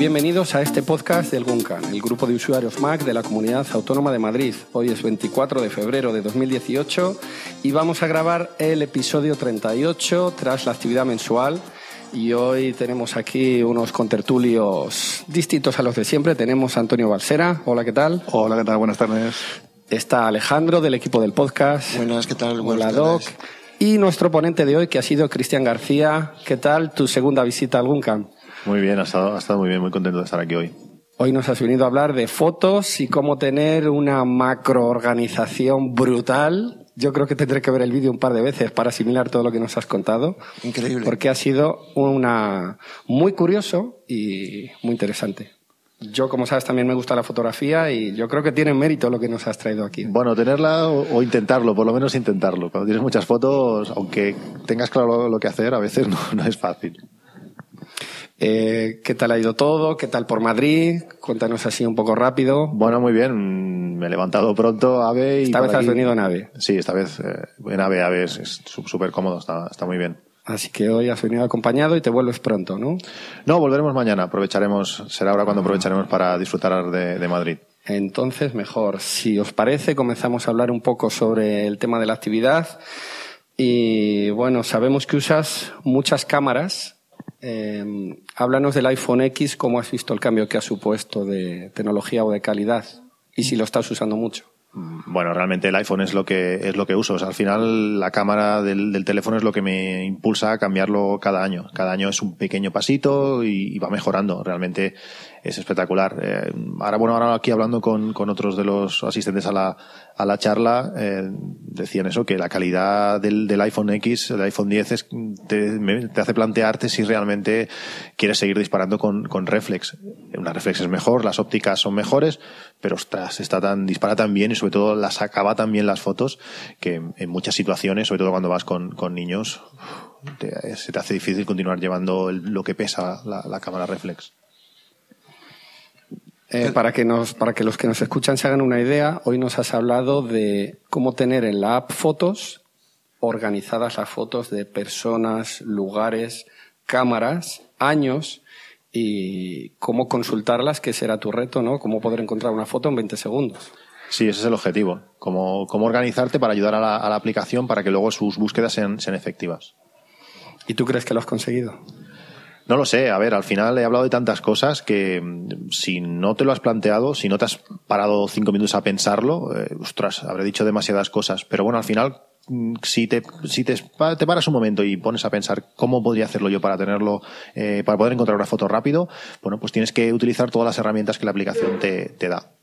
bienvenidos a este podcast del GUNCAN, el grupo de usuarios Mac de la Comunidad Autónoma de Madrid. Hoy es 24 de febrero de 2018 y vamos a grabar el episodio 38 tras la actividad mensual. Y hoy tenemos aquí unos contertulios distintos a los de siempre. Tenemos a Antonio Balsera. Hola, ¿qué tal? Hola, ¿qué tal? Buenas tardes. Está Alejandro del equipo del podcast. Buenas, ¿qué tal? Hola, Doc. Y nuestro ponente de hoy, que ha sido Cristian García. ¿Qué tal tu segunda visita al GUNCAM? Muy bien, ha estado, ha estado muy bien, muy contento de estar aquí hoy. Hoy nos has venido a hablar de fotos y cómo tener una macroorganización brutal. Yo creo que tendré que ver el vídeo un par de veces para asimilar todo lo que nos has contado. Increíble. Porque ha sido una muy curioso y muy interesante. Yo, como sabes, también me gusta la fotografía y yo creo que tiene mérito lo que nos has traído aquí. Bueno, tenerla o, o intentarlo, por lo menos intentarlo. Cuando tienes muchas fotos, aunque tengas claro lo, lo que hacer, a veces no, no es fácil. Eh, ¿Qué tal ha ido todo? ¿Qué tal por Madrid? Cuéntanos así un poco rápido. Bueno, muy bien. Me he levantado pronto, AVE. Y esta vez has venido en AVE. Sí, esta vez eh, en AVE, AVE es es sú- súper cómodo, está, está muy bien. Así que hoy has venido acompañado y te vuelves pronto, ¿no? No, volveremos mañana. Aprovecharemos, será ahora cuando aprovecharemos para disfrutar de, de Madrid. Entonces, mejor. Si os parece, comenzamos a hablar un poco sobre el tema de la actividad. Y bueno, sabemos que usas muchas cámaras. Eh, háblanos del iPhone X, cómo has visto el cambio que ha supuesto de tecnología o de calidad y si lo estás usando mucho. Bueno, realmente el iPhone es lo que es lo que uso. Al final la cámara del, del teléfono es lo que me impulsa a cambiarlo cada año. Cada año es un pequeño pasito y, va mejorando. Realmente es espectacular. Eh, ahora, bueno, ahora aquí hablando con, con otros de los asistentes a la, a la charla, eh, decían eso, que la calidad del, del iPhone X, del iPhone 10, es, te, te hace plantearte si realmente quieres seguir disparando con, con reflex. Una reflex es mejor, las ópticas son mejores, pero ostras, está tan, dispara tan bien y sobre todo las acaba tan bien las fotos que en muchas situaciones, sobre todo cuando vas con, con niños, te- se te hace difícil continuar llevando el- lo que pesa la, la cámara reflex. Eh, para, que nos, para que los que nos escuchan se hagan una idea, hoy nos has hablado de cómo tener en la app fotos organizadas las fotos de personas, lugares, cámaras, años y cómo consultarlas, que será tu reto, ¿no? Cómo poder encontrar una foto en 20 segundos. Sí, ese es el objetivo. Cómo, cómo organizarte para ayudar a la, a la aplicación para que luego sus búsquedas sean, sean efectivas. ¿Y tú crees que lo has conseguido? No lo sé, a ver, al final he hablado de tantas cosas que mm, si no te lo has planteado, si no te has parado cinco minutos a pensarlo, eh, ostras, habré dicho demasiadas cosas. Pero bueno, al final, si te, si te, te paras un momento y pones a pensar cómo podría hacerlo yo para tenerlo, eh, para poder encontrar una foto rápido, bueno, pues tienes que utilizar todas las herramientas que la aplicación te, te da.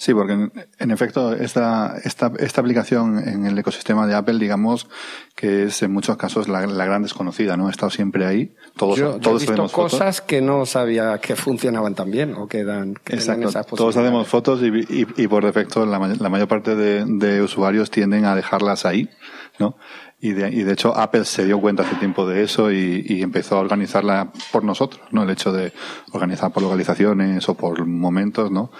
Sí, porque en, en efecto esta, esta, esta aplicación en el ecosistema de Apple, digamos, que es en muchos casos la, la gran desconocida, ¿no? Ha estado siempre ahí. Todos, yo, yo he todos visto hacemos fotos. cosas que no sabía que funcionaban tan bien o que dan que Exacto. esas Todos hacemos fotos y, y, y por defecto la, la mayor parte de, de usuarios tienden a dejarlas ahí, ¿no? Y de, y de hecho Apple se dio cuenta hace tiempo de eso y, y empezó a organizarla por nosotros, ¿no? El hecho de organizar por localizaciones o por momentos, ¿no?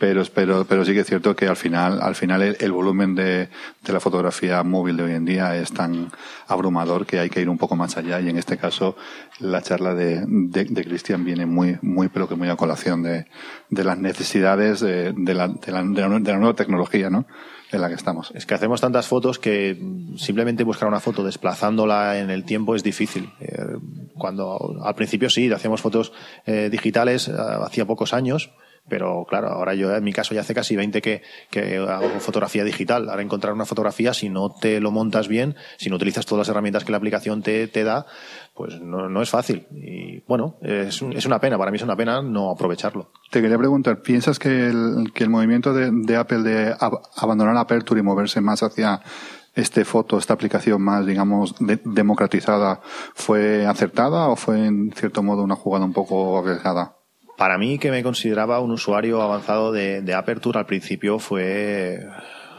Pero, pero, pero sí que es cierto que al final, al final el, el volumen de, de la fotografía móvil de hoy en día es tan abrumador que hay que ir un poco más allá y en este caso la charla de, de, de Cristian viene muy, muy, pero que muy a colación de, de las necesidades de, la, de, la, de la nueva tecnología, ¿no? En la que estamos. Es que hacemos tantas fotos que simplemente buscar una foto desplazándola en el tiempo es difícil. Eh, Cuando al principio sí, hacíamos fotos eh, digitales eh, hacía pocos años, pero claro, ahora yo en mi caso ya hace casi 20 que, que hago fotografía digital. Ahora encontrar una fotografía, si no te lo montas bien, si no utilizas todas las herramientas que la aplicación te, te da, pues no, no es fácil. Y bueno, es, es una pena, para mí es una pena no aprovecharlo. Te quería preguntar, ¿piensas que el, que el movimiento de, de Apple de ab- abandonar Aperture y moverse más hacia este foto, esta aplicación más, digamos, de- democratizada, fue acertada o fue en cierto modo una jugada un poco arriesgada? Para mí, que me consideraba un usuario avanzado de, de Aperture al principio, fue,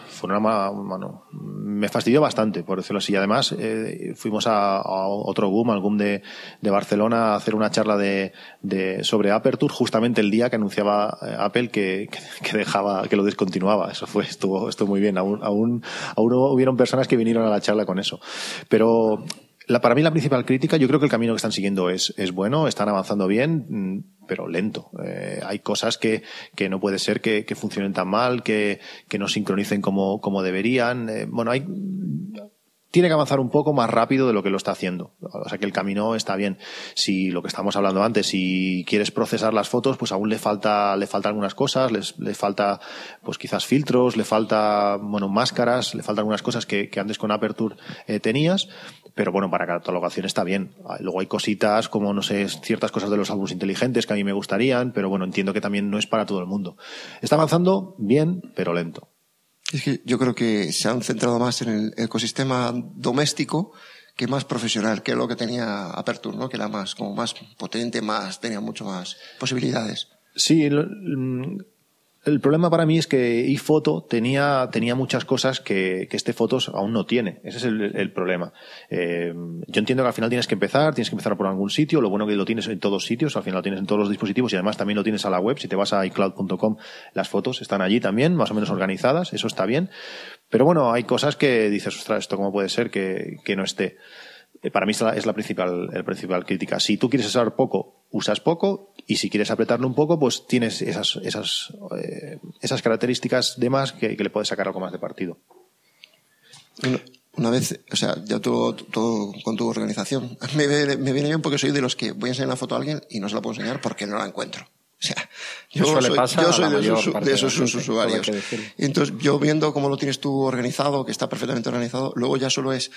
fue una bueno, me fastidió bastante, por decirlo así. Además, eh, fuimos a, a otro GUM, al GUM de, de Barcelona, a hacer una charla de, de, sobre Aperture, justamente el día que anunciaba eh, Apple que, que dejaba, que lo descontinuaba. Eso fue, estuvo, estuvo muy bien. Aún, aún, aún hubieron personas que vinieron a la charla con eso. Pero para mí la principal crítica, yo creo que el camino que están siguiendo es, es bueno, están avanzando bien, mm, pero lento. Eh, hay cosas que, que no puede ser que, que funcionen tan mal, que, que no sincronicen como, como deberían. Eh, bueno, hay tiene que avanzar un poco más rápido de lo que lo está haciendo. O sea que el camino está bien. Si lo que estamos hablando antes, si quieres procesar las fotos, pues aún le falta, le falta algunas cosas, le falta, pues quizás filtros, le falta, bueno, máscaras, le faltan algunas cosas que, antes con Aperture eh, tenías. Pero bueno, para catalogación está bien. Luego hay cositas como, no sé, ciertas cosas de los álbumes inteligentes que a mí me gustarían, pero bueno, entiendo que también no es para todo el mundo. Está avanzando bien, pero lento. Es que yo creo que se han centrado más en el ecosistema doméstico que más profesional, que lo que tenía Aperture, ¿no? Que era más, como más potente, más, tenía mucho más posibilidades. Sí, el problema para mí es que iPhoto tenía, tenía muchas cosas que, que este Fotos aún no tiene. Ese es el, problema. Eh, yo entiendo que al final tienes que empezar, tienes que empezar por algún sitio. Lo bueno que lo tienes en todos sitios, al final lo tienes en todos los dispositivos y además también lo tienes a la web. Si te vas a iCloud.com, las fotos están allí también, más o menos organizadas. Eso está bien. Pero bueno, hay cosas que dices, ostras, esto cómo puede ser que, que no esté. Eh, para mí es la, es la principal, el principal crítica. Si tú quieres usar poco, usas poco, y si quieres apretarlo un poco, pues tienes esas, esas, eh, esas características de más que, que, le puedes sacar algo más de partido. Una, vez, o sea, ya todo, todo con tu organización, me, me, viene bien porque soy de los que voy a enseñar una foto a alguien y no se la puedo enseñar porque no la encuentro. O sea, yo soy, yo soy de, esos, de esos usuarios. Entonces, yo viendo cómo lo tienes tú organizado, que está perfectamente organizado, luego ya solo es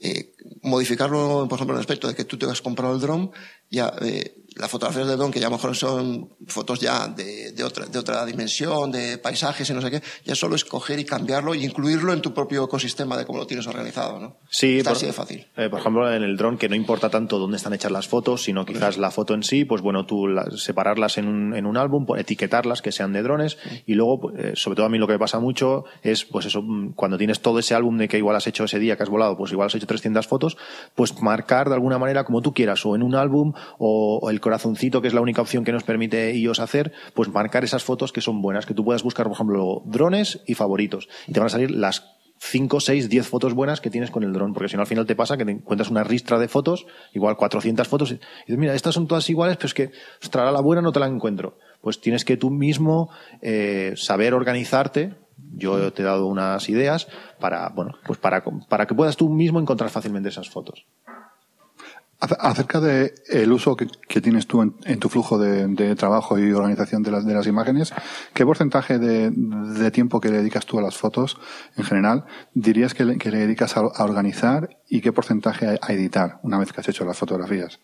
eh, modificarlo, por ejemplo, en el aspecto de que tú te has comprado el dron, ya eh, las fotografías de dron, que ya a lo mejor son fotos ya de, de, otra, de otra dimensión, de paisajes y no sé qué, ya solo es coger y cambiarlo y incluirlo en tu propio ecosistema de cómo lo tienes organizado, ¿no? Sí, Está por, así de fácil. Eh, por ejemplo, en el dron, que no importa tanto dónde están hechas las fotos, sino quizás la foto en sí, pues bueno, tú la, separarlas en un, en un álbum, etiquetarlas, que sean de drones, y luego, eh, sobre todo a mí lo que me pasa mucho es, pues eso, mm, cuando tienes todo ese álbum de que igual has hecho ese día que has volado, pues igual has hecho 300 fotos, pues marcar de alguna manera como tú quieras, o en un álbum, o, o el corazoncito, que es la única opción que nos permite iOS hacer, pues marcar esas fotos que son buenas, que tú puedas buscar, por ejemplo, drones y favoritos. Y te van a salir las 5, 6, 10 fotos buenas que tienes con el dron, porque si no al final te pasa que te encuentras una ristra de fotos, igual 400 fotos, y dices, mira, estas son todas iguales, pero es que, ostras, la buena no te la encuentro. Pues tienes que tú mismo eh, saber organizarte. Yo te he dado unas ideas para, bueno, pues para, para que puedas tú mismo encontrar fácilmente esas fotos. Acerca del el uso que, que, tienes tú en, tu flujo de, de, trabajo y organización de las, de las imágenes, ¿qué porcentaje de, de, tiempo que le dedicas tú a las fotos en general dirías que le, que le dedicas a, organizar y qué porcentaje a, a, editar una vez que has hecho las fotografías?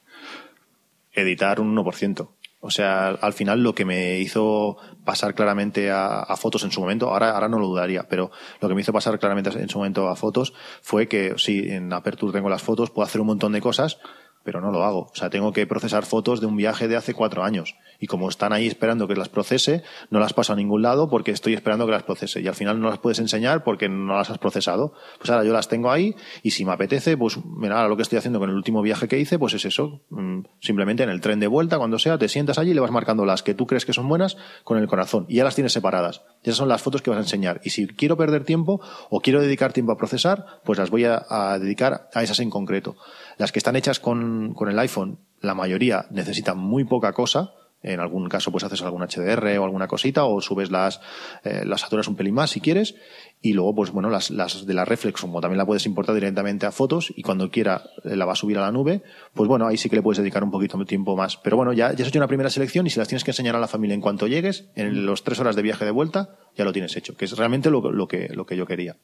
Editar un 1%. O sea, al final lo que me hizo pasar claramente a, a, fotos en su momento, ahora, ahora no lo dudaría, pero lo que me hizo pasar claramente en su momento a fotos fue que sí, en Aperture tengo las fotos, puedo hacer un montón de cosas, pero no lo hago. O sea, tengo que procesar fotos de un viaje de hace cuatro años. Y como están ahí esperando que las procese, no las paso a ningún lado porque estoy esperando que las procese. Y al final no las puedes enseñar porque no las has procesado. Pues ahora yo las tengo ahí y si me apetece, pues mira, lo que estoy haciendo con el último viaje que hice, pues es eso. Mm, simplemente en el tren de vuelta, cuando sea, te sientas allí y le vas marcando las que tú crees que son buenas con el corazón. Y ya las tienes separadas. Esas son las fotos que vas a enseñar. Y si quiero perder tiempo o quiero dedicar tiempo a procesar, pues las voy a dedicar a esas en concreto. Las que están hechas con, con el iPhone, la mayoría necesitan muy poca cosa. En algún caso, pues haces algún HDR o alguna cosita, o subes las, eh, las saturas un pelín más si quieres. Y luego, pues bueno, las, las de la Reflex, como también la puedes importar directamente a fotos, y cuando quiera eh, la va a subir a la nube, pues bueno, ahí sí que le puedes dedicar un poquito de tiempo más. Pero bueno, ya, ya has hecho una primera selección y si las tienes que enseñar a la familia en cuanto llegues, en los tres horas de viaje de vuelta, ya lo tienes hecho, que es realmente lo, lo, que, lo que yo quería.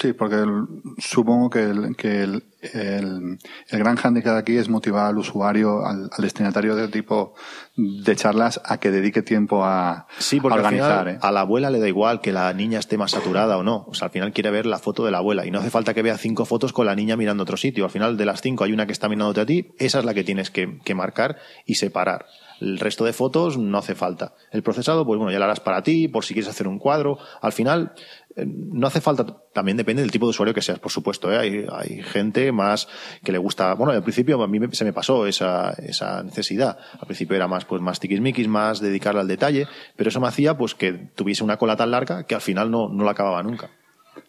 Sí, porque el, supongo que, el, que el, el, el, gran handicap aquí es motivar al usuario, al, al, destinatario del tipo de charlas, a que dedique tiempo a, sí, porque a organizar. Al final, ¿eh? A la abuela le da igual que la niña esté más saturada o no. O sea, al final quiere ver la foto de la abuela y no hace falta que vea cinco fotos con la niña mirando otro sitio. Al final de las cinco hay una que está mirándote a ti, esa es la que tienes que, que marcar y separar. El resto de fotos no hace falta. El procesado, pues bueno, ya lo harás para ti, por si quieres hacer un cuadro. Al final, no hace falta, también depende del tipo de usuario que seas, por supuesto. ¿eh? Hay, hay gente más que le gusta, bueno, al principio a mí se me pasó esa, esa necesidad. Al principio era más, pues más tiquismiquis, más dedicarle al detalle, pero eso me hacía pues que tuviese una cola tan larga que al final no, no la acababa nunca.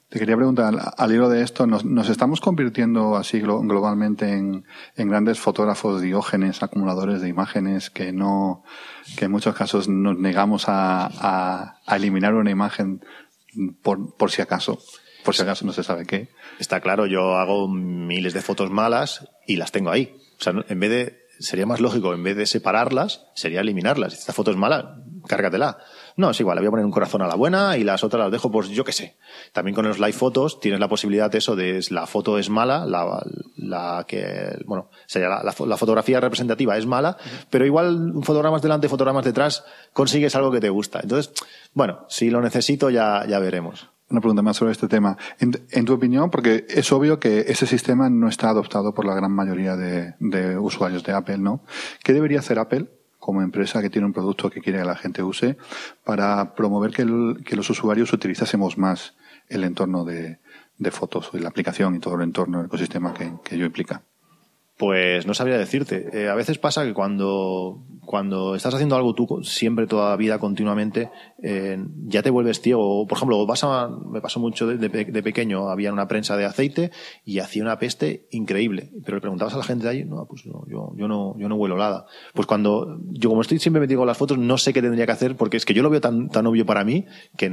Te quería preguntar, al hilo de esto, ¿nos, estamos convirtiendo así globalmente en, grandes fotógrafos diógenes, acumuladores de imágenes, que no, que en muchos casos nos negamos a, eliminar una imagen por, por si acaso? Por si acaso no se sabe qué. Está claro, yo hago miles de fotos malas y las tengo ahí. O sea, en vez de, sería más lógico, en vez de separarlas, sería eliminarlas. Si esta foto es mala, cárgatela. No, es igual, le voy a poner un corazón a la buena y las otras las dejo, pues yo qué sé. También con los live fotos tienes la posibilidad de eso, de la foto es mala, la, la que, bueno, sería la, la, fotografía representativa es mala, pero igual fotogramas delante, fotogramas detrás, consigues algo que te gusta. Entonces, bueno, si lo necesito ya, ya veremos una pregunta más sobre este tema. En, tu opinión, porque es obvio que ese sistema no está adoptado por la gran mayoría de, de, usuarios de Apple, ¿no? ¿Qué debería hacer Apple como empresa que tiene un producto que quiere que la gente use para promover que, que los usuarios utilizásemos más el entorno de, de fotos la aplicación y todo el entorno, el ecosistema que, que ello implica? Pues no sabría decirte. Eh, a veces pasa que cuando, cuando estás haciendo algo tú siempre, toda la vida, continuamente, eh, ya te vuelves ciego. Por ejemplo, pasa, me pasó mucho de, de, pequeño, había una prensa de aceite y hacía una peste increíble. Pero le preguntabas a la gente de no, pues no, yo, yo no, yo no huelo nada. Pues cuando, yo como estoy siempre metido con las fotos, no sé qué tendría que hacer porque es que yo lo veo tan, tan obvio para mí que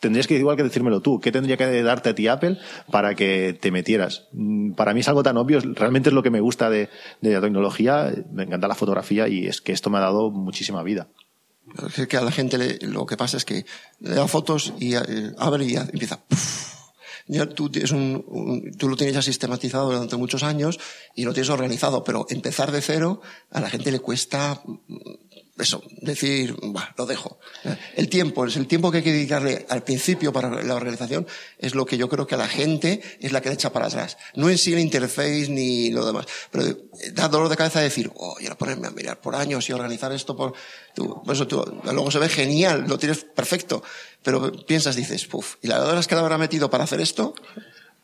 tendrías que igual que decírmelo tú. ¿Qué tendría que darte a ti Apple para que te metieras? Mm, para mí es algo tan obvio, realmente es lo que me gusta de, la tecnología, me encanta la fotografía y es que esto me ha dado muchísima vida. Es que a la gente lo que pasa es que le da fotos y eh, abre y empieza. Ya tú, tú lo tienes ya sistematizado durante muchos años y lo tienes organizado, pero empezar de cero a la gente le cuesta eso, decir, bah, lo dejo. El tiempo, es el tiempo que hay que dedicarle al principio para la organización, es lo que yo creo que a la gente es la que le echa para atrás. No en sí el interface ni lo demás, pero da dolor de cabeza decir, oh, y ahora ponerme a mirar por años y organizar esto por, tú, eso tú, luego se ve genial, lo tienes perfecto, pero piensas, dices, puf, ¿y las horas que le habrá metido para hacer esto?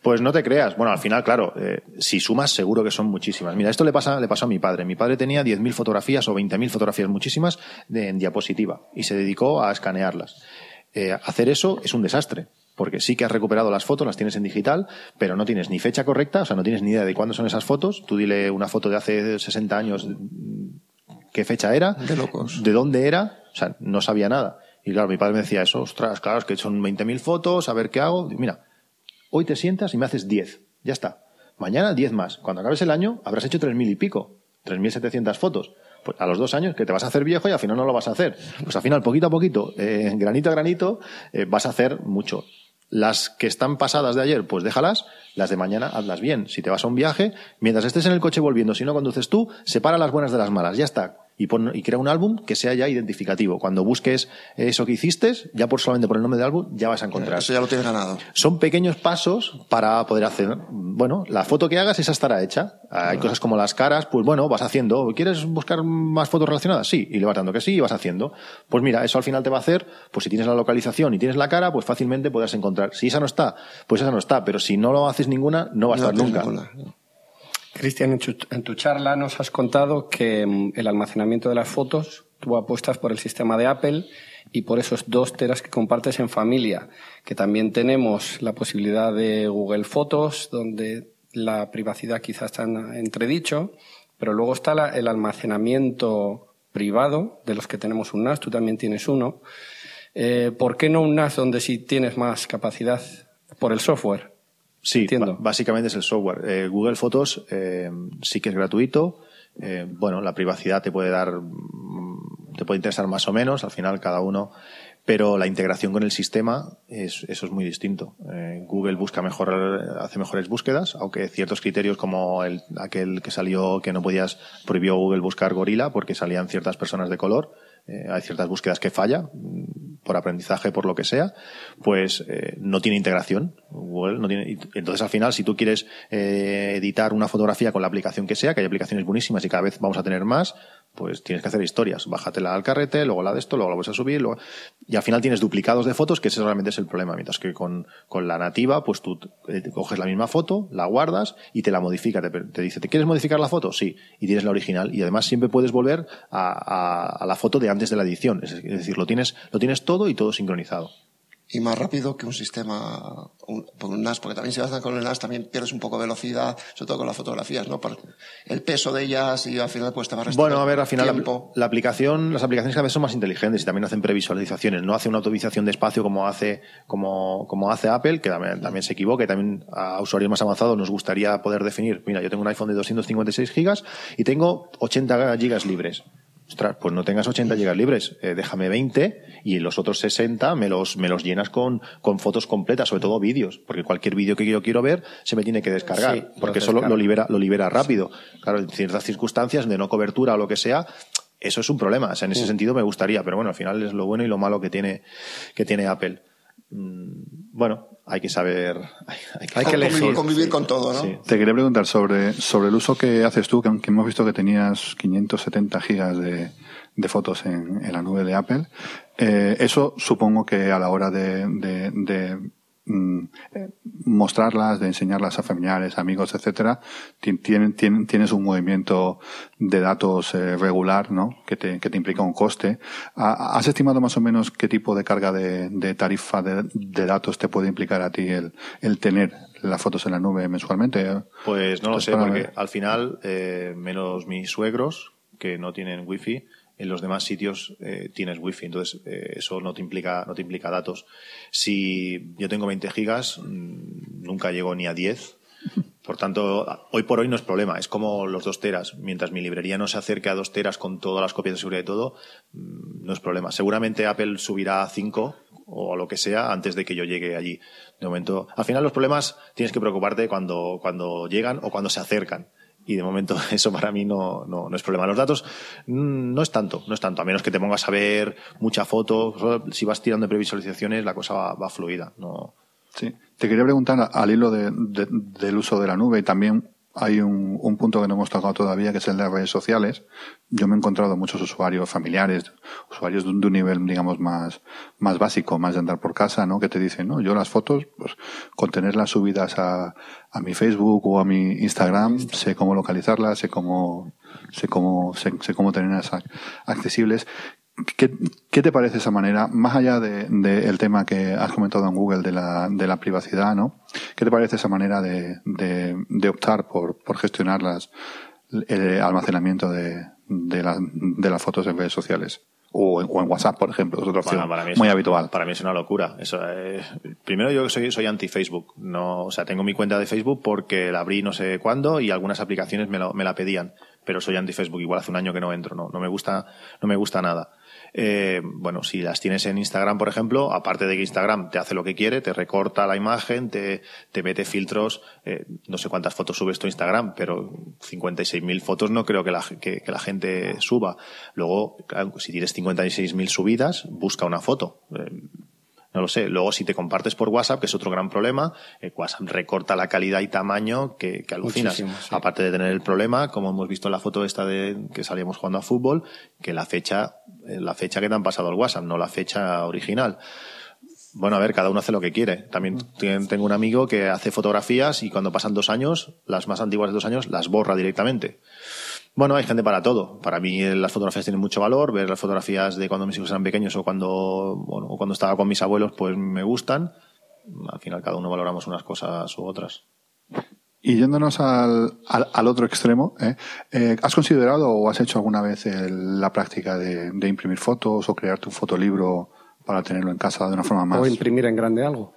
Pues no te creas. Bueno, al final, claro, eh, si sumas, seguro que son muchísimas. Mira, esto le pasa, le pasó a mi padre. Mi padre tenía 10.000 fotografías o 20.000 fotografías, muchísimas, de, en diapositiva, y se dedicó a escanearlas. Eh, hacer eso es un desastre, porque sí que has recuperado las fotos, las tienes en digital, pero no tienes ni fecha correcta, o sea, no tienes ni idea de cuándo son esas fotos. Tú dile una foto de hace 60 años, qué fecha era, de locos, de dónde era, o sea, no sabía nada. Y claro, mi padre me decía eso, ostras, claro, es que son 20.000 fotos, a ver qué hago. Mira, Hoy te sientas y me haces 10. Ya está. Mañana 10 más. Cuando acabes el año habrás hecho 3.000 y pico. 3.700 fotos. Pues a los dos años que te vas a hacer viejo y al final no lo vas a hacer. Pues al final, poquito a poquito, eh, granito a granito, eh, vas a hacer mucho. Las que están pasadas de ayer, pues déjalas. Las de mañana, hazlas bien. Si te vas a un viaje, mientras estés en el coche volviendo, si no conduces tú, separa las buenas de las malas. Ya está y, y crea un álbum que sea ya identificativo. Cuando busques eso que hiciste, ya por solamente por el nombre del álbum, ya vas a encontrar. Eso ya lo tienes ganado. Son pequeños pasos para poder hacer, bueno, la foto que hagas, esa estará hecha. Hay cosas como las caras, pues bueno, vas haciendo. ¿Quieres buscar más fotos relacionadas? Sí, y le vas dando que sí y vas haciendo. Pues mira, eso al final te va a hacer, pues si tienes la localización y tienes la cara, pues fácilmente podrás encontrar. Si esa no está, pues esa no está, pero si no lo haces ninguna, no va a estar nunca. Cristian, en tu charla nos has contado que mm, el almacenamiento de las fotos tú apuestas por el sistema de Apple y por esos dos teras que compartes en familia, que también tenemos la posibilidad de Google Fotos, donde la privacidad quizás está en entredicho, pero luego está el almacenamiento privado, de los que tenemos un NAS, tú también tienes uno. Eh, ¿Por qué no un NAS donde sí tienes más capacidad por el software? Sí, básicamente es el software. Eh, Google Fotos eh, sí que es gratuito. Eh, bueno, la privacidad te puede dar, mm, te puede interesar más o menos, al final cada uno, pero la integración con el sistema, es, eso es muy distinto. Google busca mejor, hace mejores búsquedas, aunque ciertos criterios como el, aquel que salió que no podías, prohibió Google buscar gorila porque salían ciertas personas de color, hay ciertas búsquedas que falla, por aprendizaje, por lo que sea, pues eh, no tiene integración. Google no tiene, entonces, al final, si tú quieres eh, editar una fotografía con la aplicación que sea, que hay aplicaciones buenísimas y cada vez vamos a tener más, pues tienes que hacer historias. Bájatela al carrete, luego la de esto, luego la vuelves a subir, luego... y al final tienes duplicados de fotos, que ese realmente es el problema. Mientras que con, con la nativa, pues tú eh, coges la misma foto, la guardas y te la modifica. Te, dice, ¿te quieres modificar la foto? Sí. Y tienes la original. Y además siempre puedes volver a, a, a la foto de antes de la edición. Es decir, lo tienes, lo tienes todo y todo sincronizado. Y más rápido que un sistema, un, un NAS, porque también si vas con el NAS también pierdes un poco de velocidad, sobre todo con las fotografías, ¿no? Por el peso de ellas y al final pues te va a Bueno, a ver, al final la, aplicación, las aplicaciones cada vez son más inteligentes y también hacen previsualizaciones, no hace una autovisualización de espacio como hace, como, como hace Apple, que también, también se equivoca y también a usuarios más avanzados nos gustaría poder definir, mira, yo tengo un iPhone de 256 gigas y tengo 80 gigas libres ostras, pues no tengas 80 gigas libres, eh, déjame 20 y los otros 60 me los, me los llenas con, con fotos completas, sobre todo vídeos, porque cualquier vídeo que yo quiero ver se me tiene que descargar, porque eso lo, libera, lo libera rápido. Claro, en ciertas circunstancias de no cobertura o lo que sea, eso es un problema. O sea, en ese sentido me gustaría, pero bueno, al final es lo bueno y lo malo que tiene, que tiene Apple. Mm, bueno, hay que saber, hay, que, elegir. Convivir, con todo, ¿no? Te quería preguntar sobre, sobre el uso que haces tú, que aunque hemos visto que tenías 570 gigas de, de fotos en, en, la nube de Apple. Eh, eso supongo que a la hora de, de, de mostrarlas, de enseñarlas a familiares, amigos, etcétera, tienes un movimiento de datos eh, regular, ¿no? Que te, que te implica un coste. ¿Has estimado más o menos qué tipo de carga de, tarifa de, datos te puede implicar a ti el, el tener las fotos en la nube mensualmente? Pues no lo sé, porque al final, eh, menos mis suegros, que no tienen wifi, en los demás sitios eh, tienes wifi, entonces eh, eso no te implica no te implica datos. Si yo tengo 20 gigas, mm, nunca llego ni a 10. Por tanto, hoy por hoy no es problema. Es como los 2 teras. Mientras mi librería no se acerque a 2 teras con todas las copias de seguridad y todo, mm, no es problema. Seguramente Apple subirá a 5 o lo que sea antes de que yo llegue allí. De momento, al final los problemas tienes que preocuparte cuando, cuando llegan o cuando se acercan y de momento eso para mí no, no, no, es problema. Los datos mm, no es tanto, no es tanto, a menos que te pongas a ver mucha foto, si vas tirando de previsualizaciones la cosa va, fluida. No. Sí, te quería preguntar al hilo de, del uso de la nube y también hay un, un, punto que no hemos tocado todavía, que es el de redes sociales. Yo me he encontrado muchos usuarios familiares, usuarios de un, nivel, digamos, más, más básico, más de andar por casa, ¿no? Que te dicen, no, yo las fotos, pues, con tenerlas subidas a, a mi Facebook o a mi Instagram, sé cómo localizarlas, sé cómo, sé cómo, sé, sé cómo tenerlas accesibles. ¿Qué, ¿Qué, te parece esa manera, más allá del de, el tema que has comentado en Google de la, de la privacidad, ¿no? ¿Qué te parece esa manera de, de, de optar por, por gestionar las, el almacenamiento de, de, la, de las fotos en redes sociales? O en, o en, WhatsApp, por ejemplo, es otra opción muy habitual. Para mí es una locura. Eso, eh, primero yo soy, soy anti-Facebook. No, o sea, tengo mi cuenta de Facebook porque la abrí no sé cuándo y algunas aplicaciones me, lo, me la pedían. Pero soy anti-Facebook. Igual hace un año que no entro. No, no me gusta, no me gusta nada. Eh, bueno, si las tienes en Instagram, por ejemplo, aparte de que Instagram te hace lo que quiere, te recorta la imagen, te, te mete filtros, eh, no sé cuántas fotos subes tu Instagram, pero 56.000 fotos no creo que la, que, la gente suba. Luego, si tienes 56.000 subidas, busca una foto. Eh, no lo sé. Luego, si te compartes por WhatsApp, que es otro gran problema, eh, WhatsApp recorta la calidad y tamaño que, que alucinas. Aparte de tener el problema, como hemos visto en la foto esta de que salíamos jugando a fútbol, que la fecha, eh, la fecha que te han pasado al WhatsApp, no la fecha original. Bueno, a ver, cada uno hace lo que quiere. También mm. tengo un amigo que hace fotografías y cuando pasan dos años, las más antiguas de dos años, las borra directamente. Bueno, hay gente para todo. Para mí las fotografías tienen mucho valor. Ver las fotografías de cuando mis hijos eran pequeños o cuando, bueno, o cuando estaba con mis abuelos, pues me gustan. Al final cada uno valoramos unas cosas u otras. Y yéndonos al, al, otro extremo, ¿eh? ¿eh? has considerado o has hecho alguna vez la práctica de, de, imprimir fotos o crear tu fotolibro para tenerlo en casa de una forma más? O imprimir en grande algo.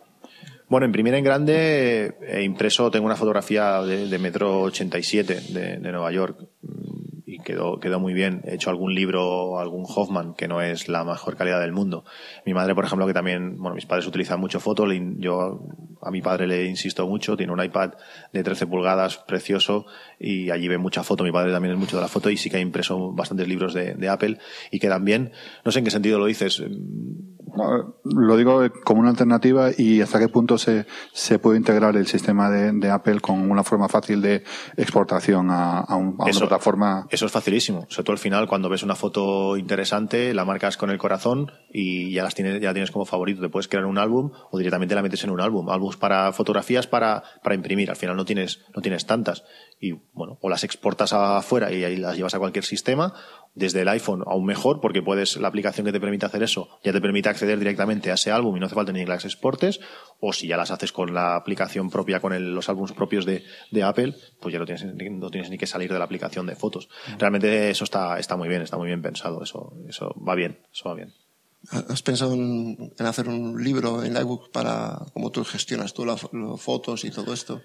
Bueno, imprimir en grande, he impreso, tengo una fotografía de, de metro 87 de, de Nueva York quedó, quedó muy bien. He hecho algún libro, algún Hoffman, que no es la mejor calidad del mundo. Mi madre, por ejemplo, que también, bueno, mis padres utilizan mucho fotos, yo a mi padre le insisto mucho, tiene un iPad de 13 pulgadas, precioso, y allí ve mucha foto. Mi padre también es mucho de la foto y sí que ha impreso bastantes libros de, de Apple y quedan bien. No sé en qué sentido lo dices lo digo como una alternativa y hasta qué punto se, se puede integrar el sistema de, de Apple con una forma fácil de exportación a, a, un, a una plataforma. Eso es facilísimo. O sea, tú al final, cuando ves una foto interesante, la marcas con el corazón y ya las tienes, ya tienes como favorito. Te puedes crear un álbum o directamente la metes en un álbum. Álbumes para fotografías para, para imprimir. Al final no tienes, no tienes tantas. y bueno, o las exportas afuera y ahí las llevas a cualquier sistema, desde el iPhone aún mejor, porque puedes, la aplicación que te permite hacer eso ya te permite acceder directamente a ese álbum y no hace falta ni que las exportes, o si ya las haces con la aplicación propia, con los álbumes propios de, Apple, pues ya no tienes, no tienes ni que salir de la aplicación de fotos. Realmente eso está, está muy bien, está muy bien pensado, eso, eso va bien, eso va bien. ¿Has pensado en, hacer un libro en iBook para cómo tú gestionas tú las fotos y todo esto?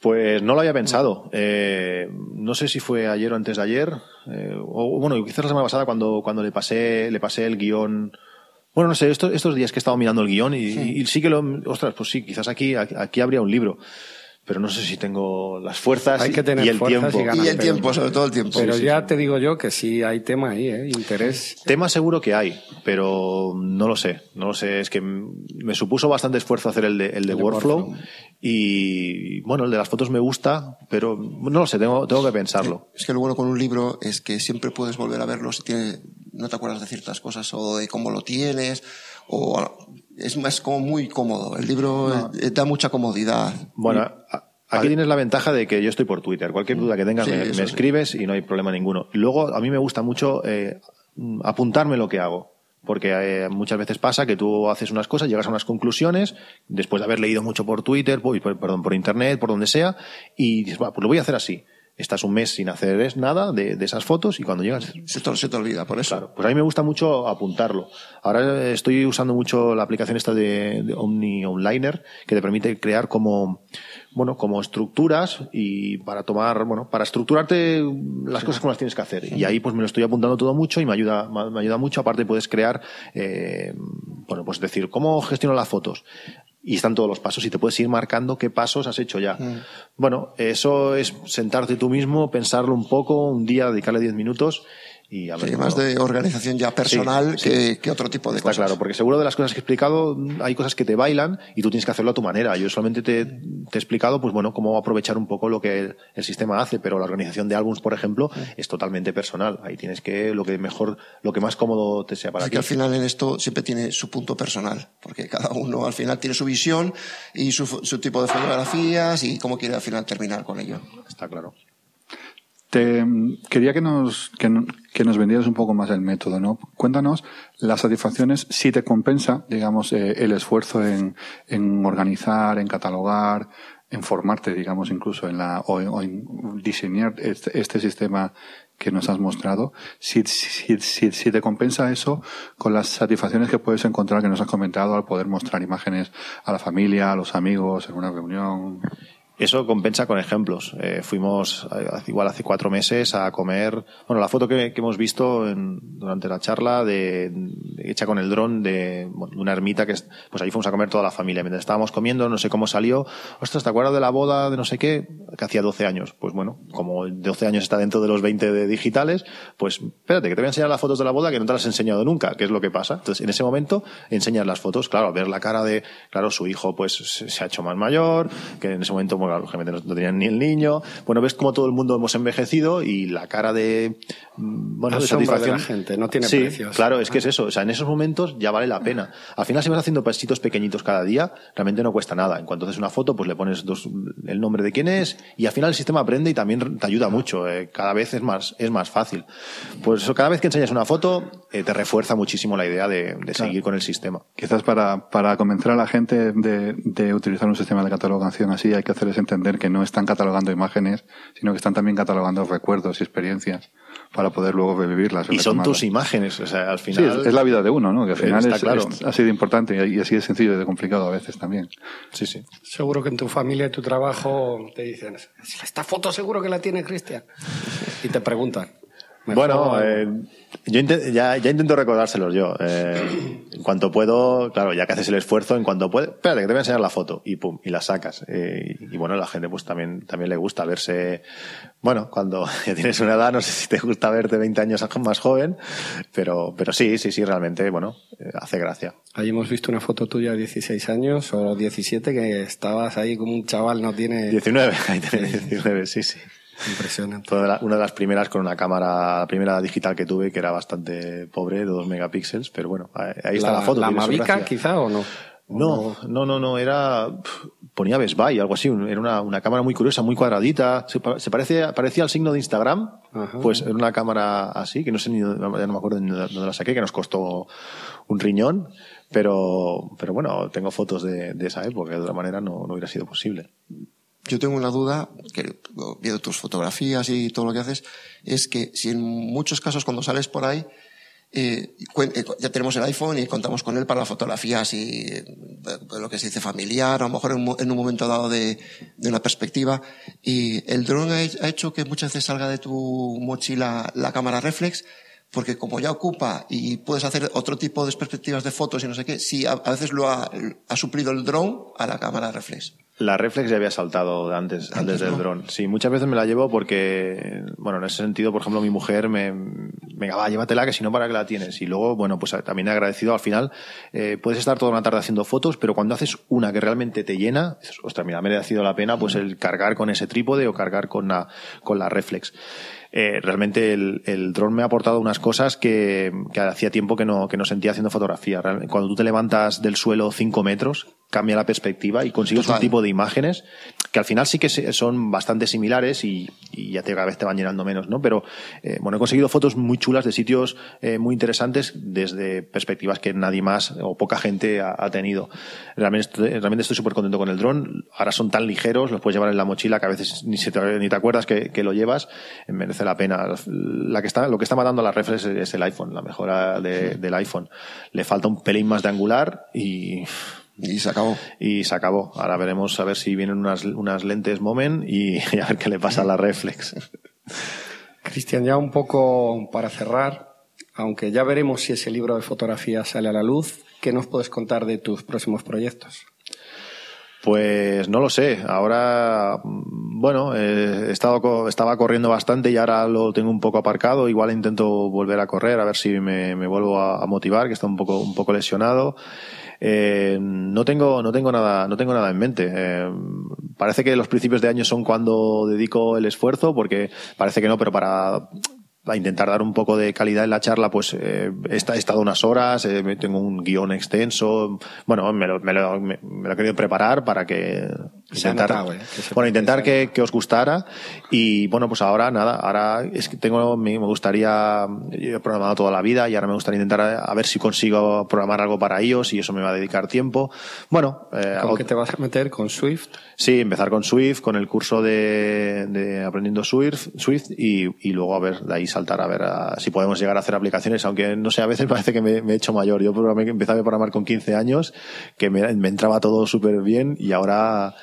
Pues no lo había pensado. Eh, no sé si fue ayer o antes de ayer, eh, o bueno, quizás la semana pasada cuando, cuando le pasé, le pasé el guion. Bueno, no sé, estos, estos días que he estado mirando el guion y sí. y sí, que lo, ostras, pues sí, quizás aquí, aquí habría un libro pero no sé si tengo las fuerzas hay que tener y el tiempo. Y, el tiempo, sobre todo el tiempo. Pero ya te digo yo que sí hay tema ahí, ¿eh? interés. Tema seguro que hay, pero no lo sé. No lo sé. Es que me supuso bastante esfuerzo hacer el de, el de, workflow, Y bueno, el de las fotos me gusta, pero no lo sé, tengo, tengo que pensarlo. Es que lo bueno con un libro es que siempre puedes volver a verlo si tiene, no te acuerdas de ciertas cosas o de cómo lo tienes o es más como muy cómodo. El libro da mucha comodidad. Bueno, aquí tienes la ventaja de que yo estoy por Twitter. Cualquier duda que tengas me, escribes y no hay problema ninguno. Luego, a mí me gusta mucho eh, apuntarme lo que hago. Porque eh, muchas veces pasa que tú haces unas cosas, llegas a unas conclusiones, después de haber leído mucho por Twitter, por, perdón, por Internet, por donde sea, y dices, pues lo voy a hacer así estás un mes sin hacer nada de, esas fotos y cuando llegas... Se te, se te olvida, por eso. Claro, pues a mí me gusta mucho apuntarlo. Ahora estoy usando mucho la aplicación esta de, Omni Onliner que te permite crear como, bueno, como estructuras y para tomar, bueno, para estructurarte las cosas como las tienes que hacer. Y ahí pues me lo estoy apuntando todo mucho y me ayuda, me ayuda mucho. Aparte puedes crear, eh, bueno, pues decir, ¿cómo gestiono las fotos? Y están todos los pasos y te puedes ir marcando qué pasos has hecho ya. Mm. Bueno, eso es sentarte tú mismo, pensarlo un poco, un día, dedicarle 10 minutos y más de organización ya personal que, otro tipo de Está cosas. claro, porque seguro de las cosas que he explicado hay cosas que te bailan y tú tienes que hacerlo a tu manera. Yo solamente te, he explicado, pues bueno, cómo aprovechar un poco lo que el, sistema hace, pero la organización de álbums, por ejemplo, es totalmente personal. Ahí tienes que lo que mejor, lo que más cómodo te sea para ti. que al final en esto siempre tiene su punto personal, porque cada uno al final tiene su visión y su, su tipo de fotografías y cómo quiere al final terminar con ello. Está claro. Te, quería que nos, que, nos vendieras un poco más el método, ¿no? Cuéntanos las satisfacciones, si te compensa, digamos, eh, el esfuerzo en, en, organizar, en catalogar, en formarte, digamos, incluso en la, o, en, diseñar este, este, sistema que nos has mostrado, si, si, si, si, te compensa eso con las satisfacciones que puedes encontrar que nos has comentado al poder mostrar imágenes a la familia, a los amigos, en una reunión. Eso compensa con ejemplos. Eh, fuimos eh, igual hace cuatro meses a comer. Bueno, la foto que, hemos visto en, durante la charla de, hecha con el dron de, una ermita que pues ahí fuimos a comer toda la familia. Mientras estábamos comiendo, no sé cómo salió. Ostras, ¿te acuerdas de la boda de no sé qué? Que hacía 12 años. Pues bueno, como 12 años está dentro de los 20 de digitales, pues espérate, que te voy a enseñar las fotos de la boda que no te las he enseñado nunca, que es lo que pasa. Entonces, en ese momento, enseñas las fotos. Claro, ver la cara de, claro, su hijo pues se ha hecho más mayor, que en ese momento lógicamente no, tenían ni el niño. Bueno, ves como todo el mundo hemos envejecido y la cara de, mm, bueno, de satisfacción. De la gente, no tiene sí, precios. Claro, es que es eso. O sea, en esos momentos ya vale la pena. Al final, si vas haciendo pasitos pequeñitos cada día, realmente no cuesta nada. En cuanto haces una foto, pues le pones dos, el nombre de quién es y al final el sistema aprende y también te ayuda mucho. Eh, cada vez es más, es más fácil. Pues eso, cada vez que enseñas una foto, eh, te refuerza muchísimo la idea de, de seguir con el sistema. Quizás para, para convencer a la gente de, de utilizar un sistema de catalogación así, hay que entender que no están catalogando imágenes, sino que están también catalogando recuerdos y experiencias para poder luego revivirlas. Y son tus imágenes, o sea, al final. Sí, es, la vida de uno, ¿no? Que al final es, claro. ha sido importante y así de sencillo y de complicado a veces también. Sí, sí. Seguro que en tu familia y tu trabajo te dicen, esta foto seguro que la tiene Cristian. Y te preguntan. Bueno, eh, yo ya, ya, intento recordárselos yo. Eh, en cuanto puedo, claro, ya que haces el esfuerzo, en cuanto puedo, espérate que te voy a enseñar la foto y pum, y la sacas. Eh, y, bueno, a la gente pues también, también le gusta verse, bueno, cuando ya tienes una edad, no sé si te gusta verte 20 años más joven, pero, pero sí, sí, sí, realmente, bueno, eh, hace gracia. Ahí hemos visto una foto tuya de 16 años o 17 que estabas ahí como un chaval, no tiene... 19, ahí tenés 19, sí, sí. Impresionante. una de las primeras con una cámara, la primera digital que tuve, que era bastante pobre, de 2 megapíxeles, pero bueno, ahí está la, foto. ¿La Mavica quizá o no? No, no, no, no, era, ponía Best Buy, algo así. Era una, una cámara muy curiosa, muy cuadradita. Se, se parece, parecía al signo de Instagram. Pues era una cámara así, que no sé ni, ya no me acuerdo ni dónde la saqué, que nos costó un riñón. Pero, pero bueno, tengo fotos de, de esa época, de otra manera no, no hubiera sido posible. Yo tengo una duda, que viendo tus fotografías y todo lo que haces, es que si en muchos casos cuando sales por ahí, eh, eh, ya tenemos el iPhone y contamos con él para la fotografía así, lo que se dice familiar, a lo mejor en, un momento dado de, una perspectiva. Y el drone ha hecho que muchas veces salga de tu mochila la cámara reflex, porque como ya ocupa y puedes hacer otro tipo de perspectivas de fotos y no sé qué, sí, a, veces lo ha, ha suplido el drone a la cámara reflex. La reflex ya había saltado antes, antes del dron. Sí, muchas veces me la llevo porque, bueno, en ese sentido, por ejemplo, mi mujer me, venga, va, llévatela, que si no, ¿para que la tienes? Y luego, bueno, pues también he agradecido al final, eh, puedes estar toda una tarde haciendo fotos, pero cuando haces una que realmente te llena, ostras, mira, me ha sido la pena, pues el cargar con ese trípode o cargar con la, con la reflex. Eh, realmente el, el dron me ha aportado unas cosas que, que hacía tiempo que no, que no sentía haciendo fotografía. Cuando tú te levantas del suelo cinco metros, cambia la perspectiva y consigues un tipo de imágenes que al final sí que son bastante similares y, y ya te, cada vez te van llenando menos, ¿no? Pero, eh, bueno, he conseguido fotos muy chulas de sitios eh, muy interesantes desde perspectivas que nadie más o poca gente ha, ha tenido. Realmente estoy, realmente estoy súper contento con el dron. Ahora son tan ligeros, los puedes llevar en la mochila que a veces ni, se te, ni te acuerdas que, que, lo llevas. Merece la pena. La que está, lo que está matando a las reflex es, el iPhone, la mejora de, del iPhone. Le falta un pelín más de angular y y se acabó. Y se acabó. Ahora veremos a ver si vienen unas, unas lentes Moment y, a ver qué le pasa a la reflex. Cristian, ya un poco para cerrar, aunque ya veremos si ese libro de fotografía sale a la luz, ¿qué nos puedes contar de tus próximos proyectos? Pues no lo sé. Ahora, bueno, he estado, estaba corriendo bastante y ahora lo tengo un poco aparcado. Igual intento volver a correr a ver si me, me vuelvo a, a, motivar, que está un poco, un poco lesionado. Eh, no tengo, no tengo nada, no tengo nada en mente. Eh, parece que los principios de año son cuando dedico el esfuerzo, porque parece que no, pero para a intentar dar un poco de calidad en la charla, pues eh, he, estado unas horas, eh, tengo un guion extenso, bueno, me lo, me, lo, me, lo, he querido preparar para que intentar, notado, eh, que bueno, intentar que, que, os gustara y bueno, pues ahora nada, ahora es que tengo, me, gustaría, yo he programado toda la vida y ahora me gustaría intentar a, a, ver si consigo programar algo para ellos y eso me va a dedicar tiempo. Bueno, eh, ¿Con qué te vas a meter? ¿Con Swift? Sí, empezar con Swift, con el curso de, de aprendiendo Swift, Swift y, y luego a ver, de ahí saltar a ver a, si podemos llegar a hacer aplicaciones, aunque no sé, a veces parece que me, me he hecho mayor. Yo programé, empecé a programar con 15 años, que me, me entraba todo súper bien y ahora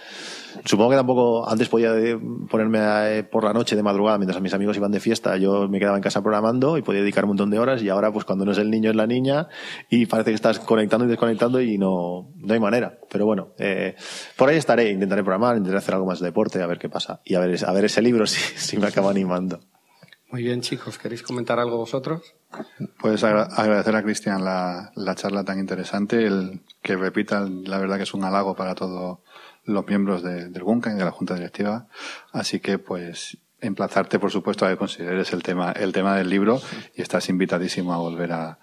Supongo que tampoco antes podía ponerme a, por la noche de madrugada mientras mis amigos iban de fiesta, yo me quedaba en casa programando y podía dedicar un montón de horas y ahora pues cuando no es el niño es la niña y parece que estás conectando y desconectando y no, no hay manera. Pero bueno, eh, por ahí estaré, intentaré programar, intentaré hacer algo más de deporte, a ver qué pasa y a ver, a ver ese libro si, si me acaba animando. Muy bien, chicos, ¿queréis comentar algo vosotros? Pues agradecer a Cristian la, la, charla tan interesante, el que repita, la verdad que es un halago para todo los miembros de, del GUNCAN y de la Junta Directiva. Así que, pues, emplazarte, por supuesto, a que consideres el tema, el tema del libro y estás invitadísimo a volver a,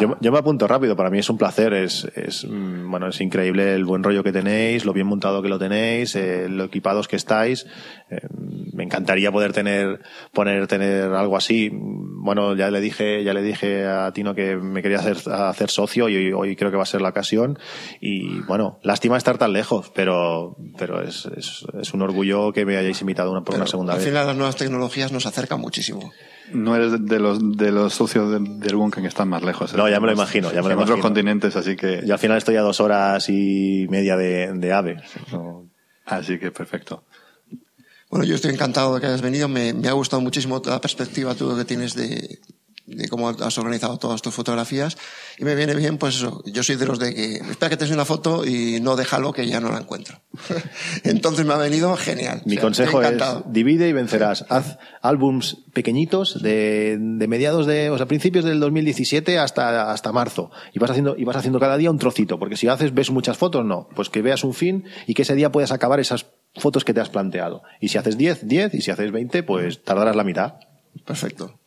yo, yo, me apunto rápido, para mí es un placer, es, es, mm, bueno, es increíble el buen rollo que tenéis, lo bien montado que lo tenéis, eh, lo equipados que estáis. Eh, me encantaría poder tener, poner, tener algo así. Bueno, ya le dije, ya le dije a Tino que me quería hacer, hacer socio y hoy creo que va a ser la ocasión. Y bueno, lástima estar tan lejos, pero, pero es, es, es un orgullo que me hayáis invitado una, por pero una segunda vez. Al final las nuevas tecnologías nos acercan muchísimo no eres de los de los socios de, del Bunker que están más lejos. No, ya me lo imagino. Ya me lo en imagino. otros continentes, así que. Y al final estoy a dos horas y media de, de AVE. No. Así que perfecto. Bueno, yo estoy encantado de que hayas venido. Me, me ha gustado muchísimo la perspectiva tú que tienes de, de cómo has organizado todas tus fotografías. Y me viene bien, pues eso, yo soy de los de que espera que te una foto y no déjalo que ya no la encuentro. Entonces me ha venido genial. Mi o sea, consejo es divide y vencerás. Haz álbums pequeñitos de, de, mediados de, o sea, principios del 2017 hasta, hasta marzo. Y vas haciendo, y vas haciendo cada día un trocito. Porque si haces, ves muchas fotos, no. Pues que veas un fin y que ese día puedas acabar esas fotos que te has planteado. Y si haces 10, 10. Y si haces 20, pues tardarás la mitad. Perfecto.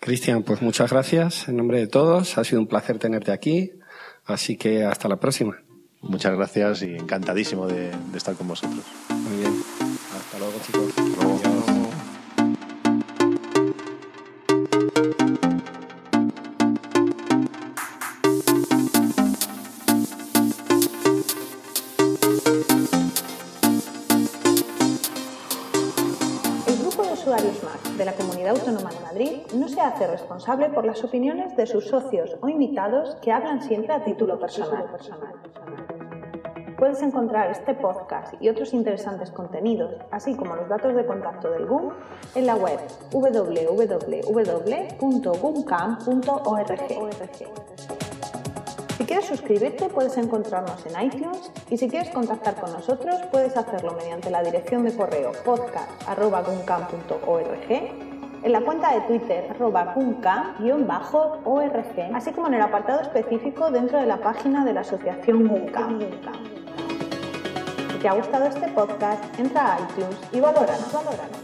Cristian, pues muchas gracias en nombre de todos. Ha sido un placer tenerte aquí. Así que hasta la próxima. Muchas gracias y encantadísimo de, estar con vosotros. Muy bien. Hasta luego, chicos. Autónoma de Madrid no se hace responsable por las opiniones de sus socios o invitados que hablan siempre a título personal. Puedes encontrar este podcast y otros interesantes contenidos, así como los datos de contacto del GUM, en la web www.gumcam.org. Si quieres suscribirte puedes encontrarnos en iTunes y si quieres contactar con nosotros puedes hacerlo mediante la dirección de correo podcast.guncam.org en la cuenta de Twitter arroba org así como en el apartado específico dentro de la página de la asociación GUNCAM. Si te ha gustado este podcast, entra a iTunes y valóranos. valóranos.